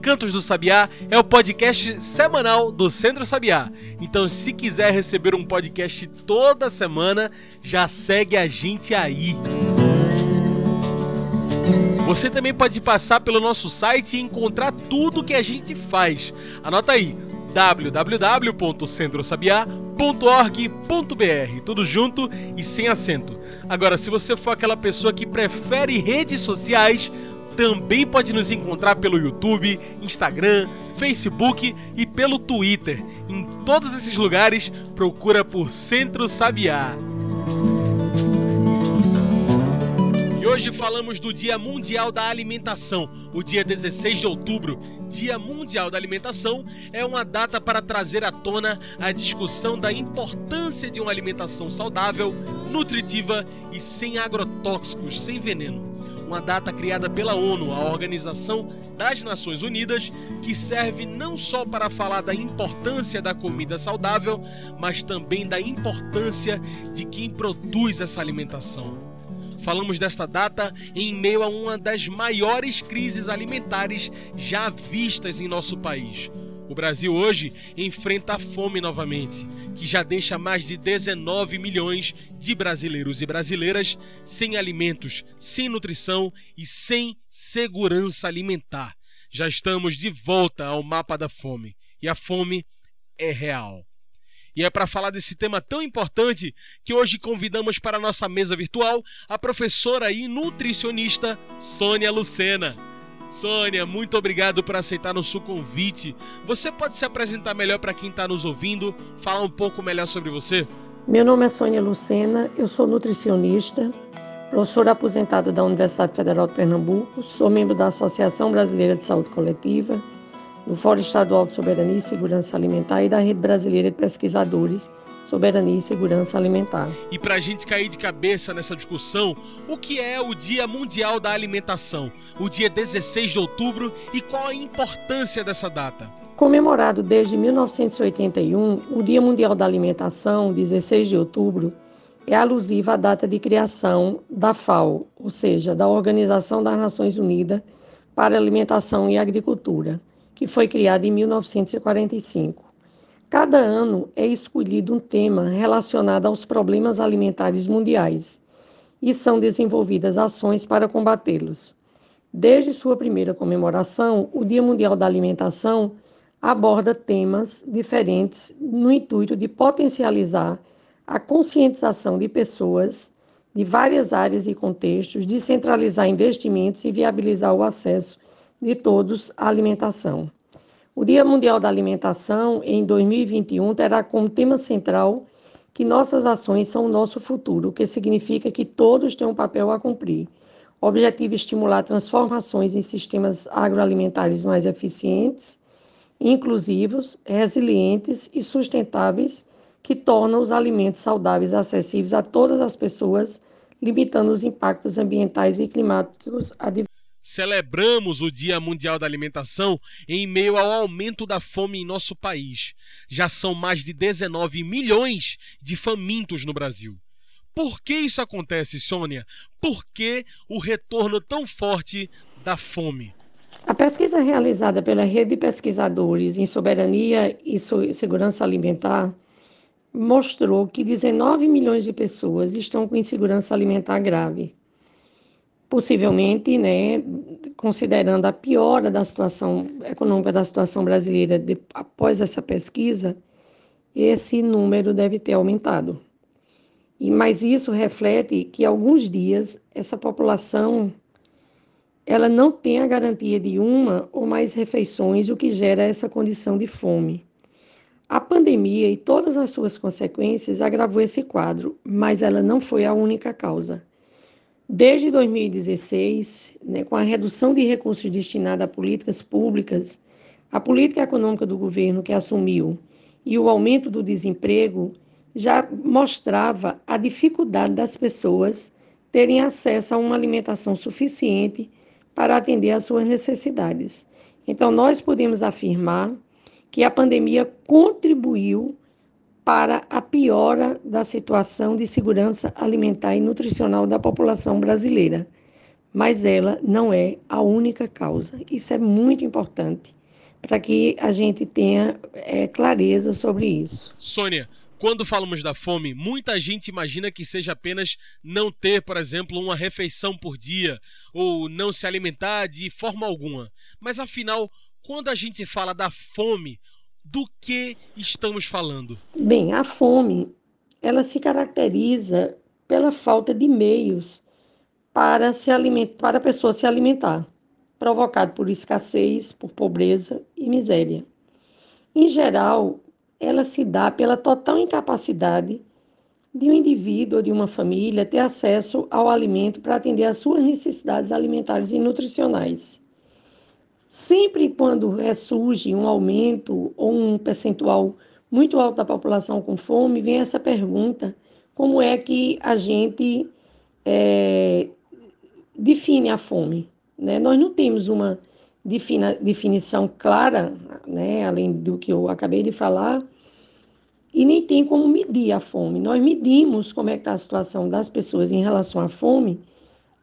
Cantos do Sabiá é o podcast semanal do Centro Sabiá. Então, se quiser receber um podcast toda semana, já segue a gente aí. Você também pode passar pelo nosso site e encontrar tudo que a gente faz. Anota aí www.centrosabiá.org.br, tudo junto e sem acento. Agora, se você for aquela pessoa que prefere redes sociais, também pode nos encontrar pelo YouTube, Instagram, Facebook e pelo Twitter. Em todos esses lugares, procura por Centro Sabiá. E hoje falamos do Dia Mundial da Alimentação, o dia 16 de outubro. Dia Mundial da Alimentação é uma data para trazer à tona a discussão da importância de uma alimentação saudável, nutritiva e sem agrotóxicos, sem veneno uma data criada pela ONU, a Organização das Nações Unidas, que serve não só para falar da importância da comida saudável, mas também da importância de quem produz essa alimentação. Falamos desta data em meio a uma das maiores crises alimentares já vistas em nosso país. O Brasil hoje enfrenta a fome novamente, que já deixa mais de 19 milhões de brasileiros e brasileiras sem alimentos, sem nutrição e sem segurança alimentar. Já estamos de volta ao mapa da fome e a fome é real. E é para falar desse tema tão importante que hoje convidamos para a nossa mesa virtual a professora e nutricionista Sônia Lucena. Sônia, muito obrigado por aceitar nosso convite. Você pode se apresentar melhor para quem está nos ouvindo, falar um pouco melhor sobre você? Meu nome é Sônia Lucena, eu sou nutricionista, professora aposentada da Universidade Federal de Pernambuco, sou membro da Associação Brasileira de Saúde Coletiva do Fórum Estadual de Soberania e Segurança Alimentar e da Rede Brasileira de Pesquisadores Soberania e Segurança Alimentar. E para a gente cair de cabeça nessa discussão, o que é o Dia Mundial da Alimentação, o dia 16 de outubro e qual a importância dessa data? Comemorado desde 1981, o Dia Mundial da Alimentação, 16 de outubro, é alusiva à data de criação da FAO, ou seja, da Organização das Nações Unidas para Alimentação e Agricultura que foi criada em 1945. Cada ano é escolhido um tema relacionado aos problemas alimentares mundiais e são desenvolvidas ações para combatê-los. Desde sua primeira comemoração, o Dia Mundial da Alimentação aborda temas diferentes no intuito de potencializar a conscientização de pessoas de várias áreas e contextos, descentralizar investimentos e viabilizar o acesso de todos à alimentação. O Dia Mundial da Alimentação, em 2021, terá como tema central que nossas ações são o nosso futuro, o que significa que todos têm um papel a cumprir. O objetivo é estimular transformações em sistemas agroalimentares mais eficientes, inclusivos, resilientes e sustentáveis, que tornam os alimentos saudáveis acessíveis a todas as pessoas, limitando os impactos ambientais e climáticos Celebramos o Dia Mundial da Alimentação em meio ao aumento da fome em nosso país. Já são mais de 19 milhões de famintos no Brasil. Por que isso acontece, Sônia? Por que o retorno tão forte da fome? A pesquisa realizada pela Rede de Pesquisadores em Soberania e Segurança Alimentar mostrou que 19 milhões de pessoas estão com insegurança alimentar grave possivelmente, né, considerando a piora da situação econômica da situação brasileira de, após essa pesquisa, esse número deve ter aumentado. E mas isso reflete que alguns dias essa população ela não tem a garantia de uma ou mais refeições, o que gera essa condição de fome. A pandemia e todas as suas consequências agravou esse quadro, mas ela não foi a única causa. Desde 2016, né, com a redução de recursos destinados a políticas públicas, a política econômica do governo que assumiu e o aumento do desemprego já mostrava a dificuldade das pessoas terem acesso a uma alimentação suficiente para atender às suas necessidades. Então, nós podemos afirmar que a pandemia contribuiu para a piora da situação de segurança alimentar e nutricional da população brasileira. Mas ela não é a única causa. Isso é muito importante para que a gente tenha é, clareza sobre isso. Sônia, quando falamos da fome, muita gente imagina que seja apenas não ter, por exemplo, uma refeição por dia ou não se alimentar de forma alguma. Mas afinal, quando a gente fala da fome, do que estamos falando? Bem, a fome, ela se caracteriza pela falta de meios para se alimentar, para a pessoa se alimentar, provocado por escassez, por pobreza e miséria. Em geral, ela se dá pela total incapacidade de um indivíduo ou de uma família ter acesso ao alimento para atender às suas necessidades alimentares e nutricionais. Sempre quando ressurge um aumento ou um percentual muito alto da população com fome, vem essa pergunta: como é que a gente é, define a fome? Né? Nós não temos uma defina, definição clara, né, além do que eu acabei de falar, e nem tem como medir a fome. Nós medimos como é que está a situação das pessoas em relação à fome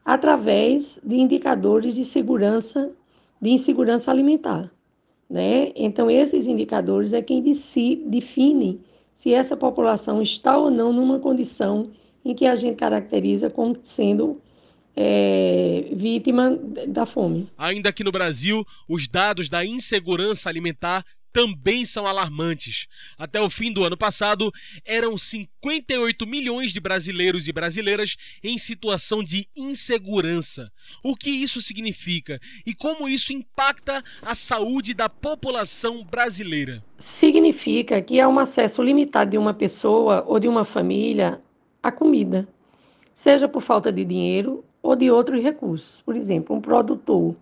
através de indicadores de segurança de insegurança alimentar. Né? Então, esses indicadores é quem define se essa população está ou não numa condição em que a gente caracteriza como sendo é, vítima da fome. Ainda aqui no Brasil, os dados da insegurança alimentar também são alarmantes. Até o fim do ano passado, eram 58 milhões de brasileiros e brasileiras em situação de insegurança. O que isso significa e como isso impacta a saúde da população brasileira? Significa que há um acesso limitado de uma pessoa ou de uma família à comida, seja por falta de dinheiro ou de outros recursos. Por exemplo, um produtor,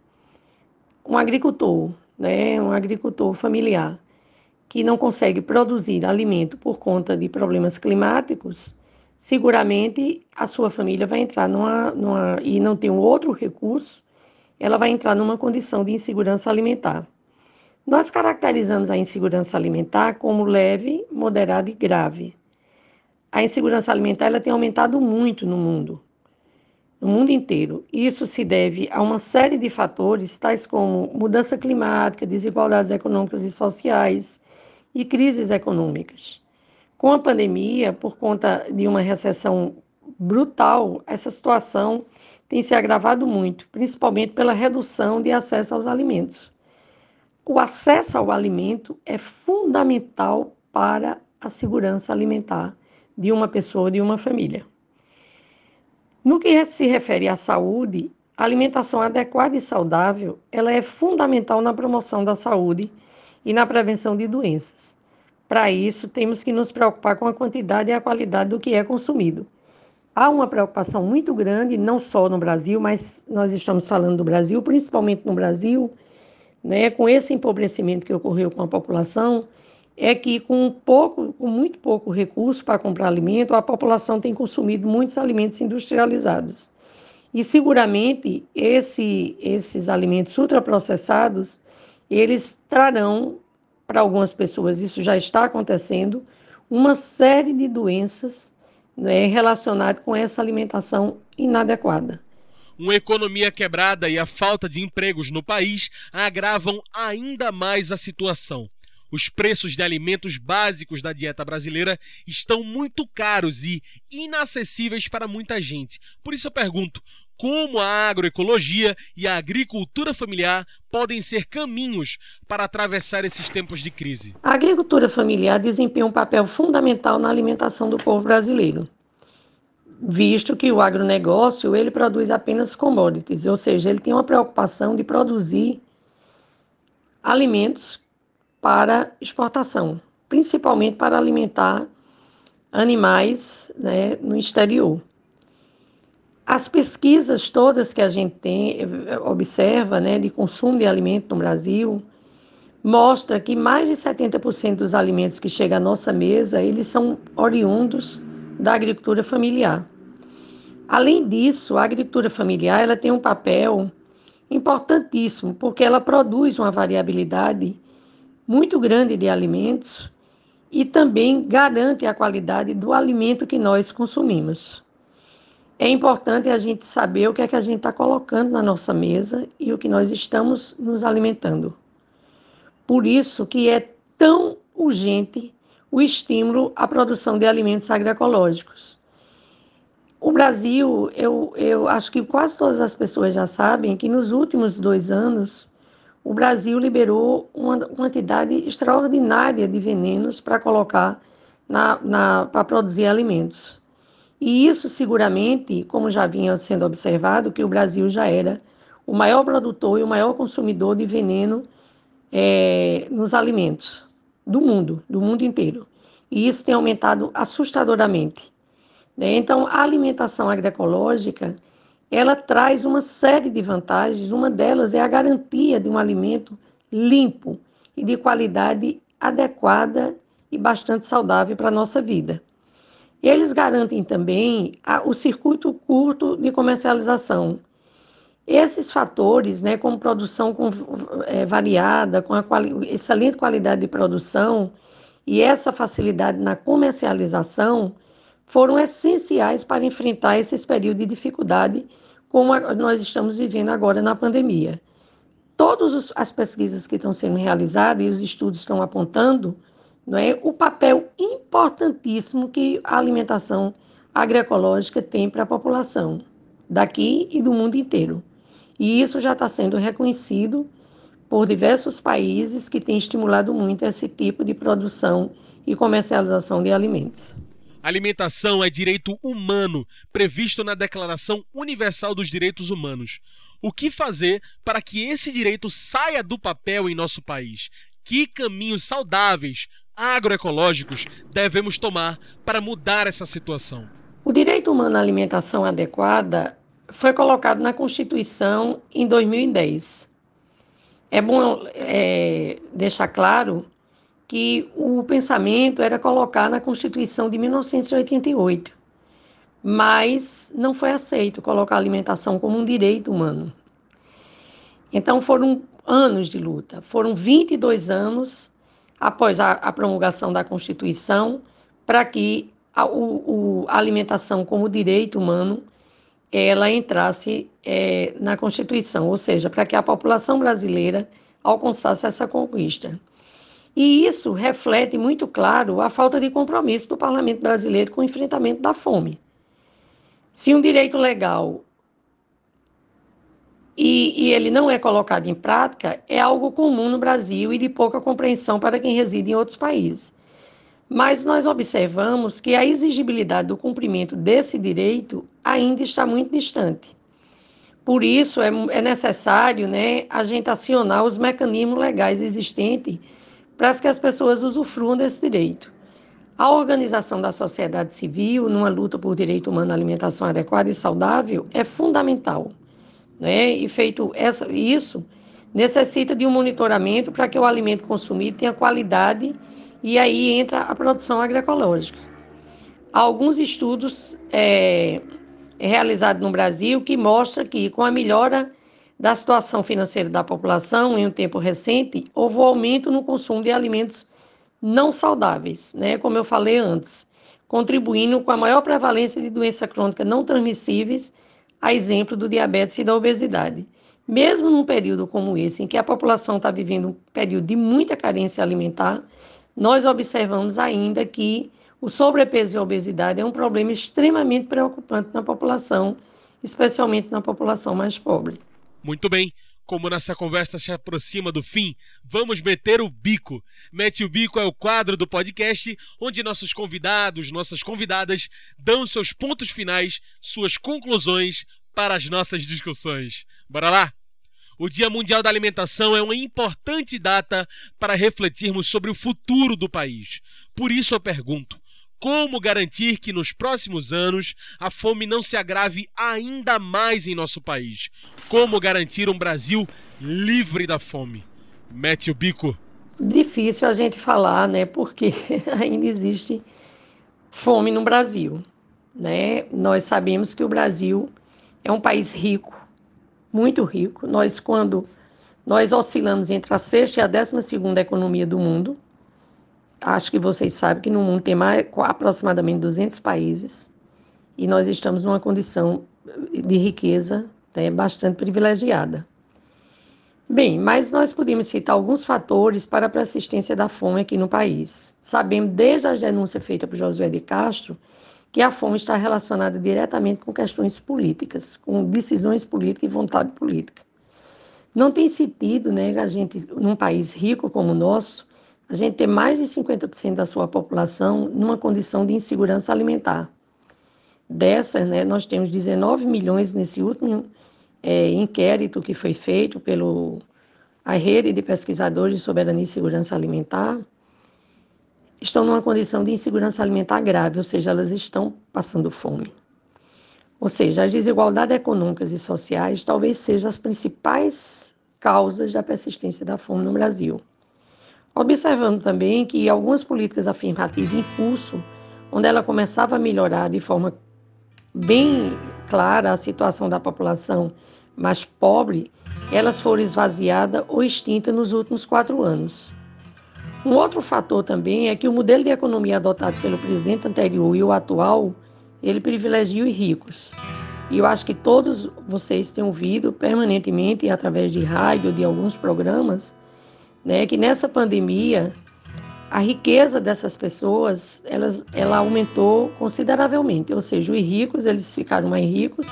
um agricultor né, um agricultor familiar que não consegue produzir alimento por conta de problemas climáticos, seguramente a sua família vai entrar numa, numa e não tem outro recurso, ela vai entrar numa condição de insegurança alimentar. Nós caracterizamos a insegurança alimentar como leve, moderada e grave. A insegurança alimentar ela tem aumentado muito no mundo no mundo inteiro. Isso se deve a uma série de fatores, tais como mudança climática, desigualdades econômicas e sociais e crises econômicas. Com a pandemia, por conta de uma recessão brutal, essa situação tem se agravado muito, principalmente pela redução de acesso aos alimentos. O acesso ao alimento é fundamental para a segurança alimentar de uma pessoa, de uma família. No que se refere à saúde, a alimentação adequada e saudável, ela é fundamental na promoção da saúde e na prevenção de doenças. Para isso, temos que nos preocupar com a quantidade e a qualidade do que é consumido. Há uma preocupação muito grande, não só no Brasil, mas nós estamos falando do Brasil, principalmente no Brasil, né, com esse empobrecimento que ocorreu com a população, é que com pouco, com muito pouco recurso para comprar alimento, a população tem consumido muitos alimentos industrializados. E seguramente esse, esses alimentos ultraprocessados, eles trarão para algumas pessoas, isso já está acontecendo, uma série de doenças né, relacionadas com essa alimentação inadequada. Uma economia quebrada e a falta de empregos no país agravam ainda mais a situação. Os preços de alimentos básicos da dieta brasileira estão muito caros e inacessíveis para muita gente. Por isso eu pergunto: como a agroecologia e a agricultura familiar podem ser caminhos para atravessar esses tempos de crise? A agricultura familiar desempenha um papel fundamental na alimentação do povo brasileiro, visto que o agronegócio ele produz apenas commodities, ou seja, ele tem uma preocupação de produzir alimentos para exportação, principalmente para alimentar animais né, no exterior. As pesquisas todas que a gente tem, observa, né, de consumo de alimento no Brasil, mostra que mais de 70% dos alimentos que chegam à nossa mesa, eles são oriundos da agricultura familiar. Além disso, a agricultura familiar ela tem um papel importantíssimo, porque ela produz uma variabilidade muito grande de alimentos e também garante a qualidade do alimento que nós consumimos. É importante a gente saber o que é que a gente está colocando na nossa mesa e o que nós estamos nos alimentando. Por isso que é tão urgente o estímulo à produção de alimentos agroecológicos. O Brasil, eu, eu acho que quase todas as pessoas já sabem que nos últimos dois anos o Brasil liberou uma quantidade extraordinária de venenos para colocar na, na para produzir alimentos. E isso seguramente, como já vinha sendo observado, que o Brasil já era o maior produtor e o maior consumidor de veneno é, nos alimentos do mundo, do mundo inteiro. E isso tem aumentado assustadoramente. Né? Então, a alimentação agroecológica ela traz uma série de vantagens. Uma delas é a garantia de um alimento limpo e de qualidade adequada e bastante saudável para a nossa vida. Eles garantem também o circuito curto de comercialização. Esses fatores, né, como produção com, é, variada, com a quali excelente qualidade de produção e essa facilidade na comercialização, foram essenciais para enfrentar esses períodos de dificuldade, como nós estamos vivendo agora na pandemia. Todas as pesquisas que estão sendo realizadas e os estudos estão apontando não é, o papel importantíssimo que a alimentação agroecológica tem para a população daqui e do mundo inteiro. E isso já está sendo reconhecido por diversos países que têm estimulado muito esse tipo de produção e comercialização de alimentos. Alimentação é direito humano, previsto na Declaração Universal dos Direitos Humanos. O que fazer para que esse direito saia do papel em nosso país? Que caminhos saudáveis, agroecológicos, devemos tomar para mudar essa situação? O direito humano à alimentação adequada foi colocado na Constituição em 2010. É bom é, deixar claro que o pensamento era colocar na Constituição de 1988, mas não foi aceito colocar a alimentação como um direito humano. Então foram anos de luta, foram 22 anos após a, a promulgação da Constituição para que a, o, a, alimentação como direito humano ela entrasse é, na Constituição, ou seja, para que a população brasileira alcançasse essa conquista. E isso reflete muito claro a falta de compromisso do parlamento brasileiro com o enfrentamento da fome. Se um direito legal e, e, ele não é colocado em prática, é algo comum no Brasil e de pouca compreensão para quem reside em outros países. Mas nós observamos que a exigibilidade do cumprimento desse direito ainda está muito distante. Por isso, é, é necessário né, a gente acionar os mecanismos legais existentes para que as pessoas usufruam desse direito. A organização da sociedade civil numa luta por direito humano à alimentação adequada e saudável é fundamental. Né? E feito essa, isso, necessita de um monitoramento para que o alimento consumido tenha qualidade e aí entra a produção agroecológica. Há alguns estudos é, realizados no Brasil que mostram que com a melhora da situação financeira da população em um tempo recente, houve um aumento no consumo de alimentos não saudáveis, né, como eu falei antes, contribuindo com a maior prevalência de doenças crônicas não transmissíveis, a exemplo do diabetes e da obesidade. Mesmo num período como esse, em que a população está vivendo um período de muita carência alimentar, nós observamos ainda que o sobrepeso e a obesidade é um problema extremamente preocupante na população, especialmente na população mais pobre. Muito bem. Como nossa conversa se aproxima do fim, vamos meter o bico. Mete o bico é o quadro do podcast onde nossos convidados, nossas convidadas dão seus pontos finais, suas conclusões para as nossas discussões. Bora lá? O Dia Mundial da Alimentação é uma importante data para refletirmos sobre o futuro do país. Por isso eu pergunto: como garantir que nos próximos anos a fome não se agrave ainda mais em nosso país? Como garantir um Brasil livre da fome? Mete o bico. Difícil a gente falar, né? Porque ainda existe fome no Brasil, né? Nós sabemos que o Brasil é um país rico, muito rico. Nós quando nós oscilamos entre a sexta e a décima segunda economia do mundo, acho que vocês sabem que no mundo tem mais, aproximadamente 200 países e nós estamos numa condição de riqueza né, bastante privilegiada. Bem, mas nós podemos citar alguns fatores para a persistência da fome aqui no país. Sabemos desde a denúncia feita por Josué de Castro que a fome está relacionada diretamente com questões políticas, com decisões políticas e vontade política. Não tem sentido, né, a gente, num país rico como o nosso, a gente ter mais de 50% da sua população numa condição de insegurança alimentar. Dessas, né, nós temos 19 milhões nesse último é, inquérito que foi feito pelo a rede de pesquisadores de soberania e segurança alimentar, estão numa condição de insegurança alimentar grave, ou seja, elas estão passando fome. Ou seja, as desigualdades econômicas e sociais talvez sejam as principais causas da persistência da fome no Brasil. Observando também que algumas políticas afirmativas em curso, onde ela começava a melhorar de forma bem clara a situação da população mais pobre, elas foram esvaziadas ou extintas nos últimos quatro anos. Um outro fator também é que o modelo de economia adotado pelo presidente anterior e o atual, ele privilegia os ricos. E eu acho que todos vocês têm ouvido permanentemente, através de rádio, de alguns programas, né, que nessa pandemia a riqueza dessas pessoas elas, ela aumentou consideravelmente, ou seja, os ricos eles ficaram mais ricos,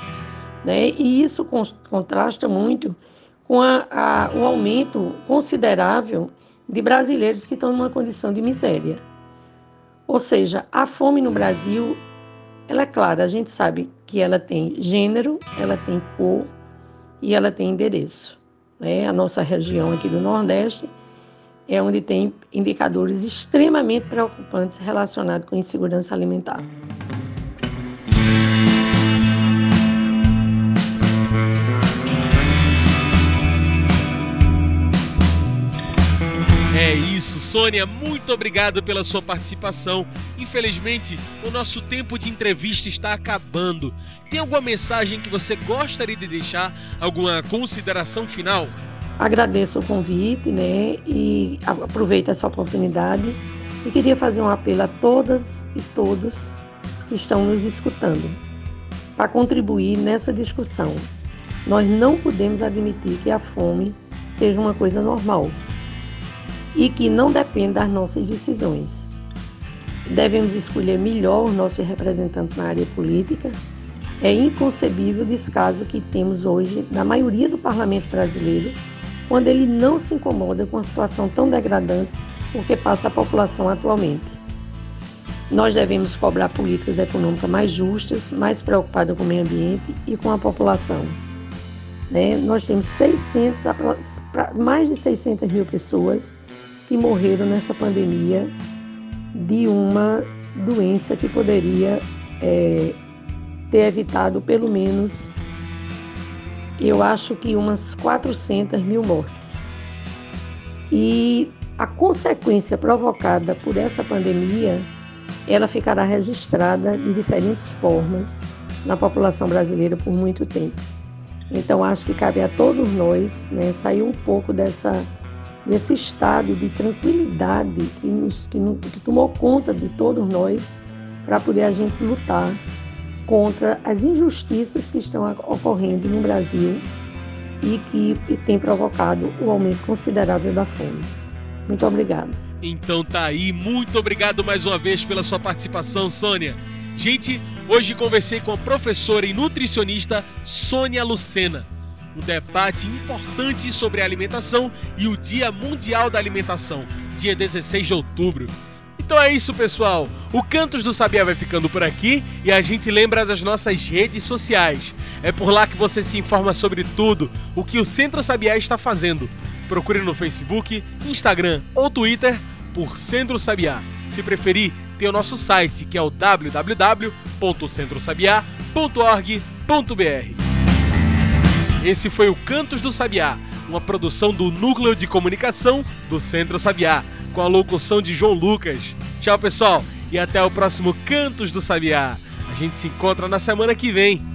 né, e isso contrasta muito com a, a, o aumento considerável de brasileiros que estão numa condição de miséria. Ou seja, a fome no Brasil, ela é clara, a gente sabe que ela tem gênero, ela tem cor e ela tem endereço. Né? A nossa região aqui do Nordeste é onde tem indicadores extremamente preocupantes relacionados com insegurança alimentar. É isso, Sônia, muito obrigado pela sua participação. Infelizmente, o nosso tempo de entrevista está acabando. Tem alguma mensagem que você gostaria de deixar? Alguma consideração final? Agradeço o convite, né? E aproveito essa oportunidade e queria fazer um apelo a todas e todos que estão nos escutando para contribuir nessa discussão. Nós não podemos admitir que a fome seja uma coisa normal e que não depende das nossas decisões. Devemos escolher melhor os nossos representantes na área política. É inconcebível o descaso que temos hoje na maioria do parlamento brasileiro quando ele não se incomoda com a situação tão degradante por que passa a população atualmente. Nós devemos cobrar políticas econômicas mais justas, mais preocupadas com o meio ambiente e com a população. Né? Nós temos 600, mais de 600 mil pessoas que morreram nessa pandemia de uma doença que poderia é, ter evitado pelo menos eu acho que umas 400 mil mortes. E a consequência provocada por essa pandemia, ela ficará registrada de diferentes formas na população brasileira por muito tempo. Então acho que cabe a todos nós né, sair um pouco dessa, desse estado de tranquilidade que, nos, que, que tomou conta de todos nós para poder a gente lutar contra as injustiças que estão ocorrendo no Brasil e que tem provocado o aumento considerável da fome. Muito obrigado. Então tá aí, muito obrigado mais uma vez pela sua participação, Sônia. Gente, hoje conversei com a professora e nutricionista Sônia Lucena. Um debate importante sobre a alimentação e o Dia Mundial da Alimentação, dia 16 de outubro. Então é isso, pessoal. O Cantos do Sabiá vai ficando por aqui e a gente lembra das nossas redes sociais. É por lá que você se informa sobre tudo o que o Centro Sabiá está fazendo. Procure no Facebook, Instagram ou Twitter por Centro Sabiá. Se preferir, tem o nosso site, que é o www.centrosabiá.org.br. Esse foi o Cantos do Sabiá, uma produção do Núcleo de Comunicação do Centro Sabiá, com a locução de João Lucas. Tchau, pessoal, e até o próximo Cantos do Sabiá. A gente se encontra na semana que vem.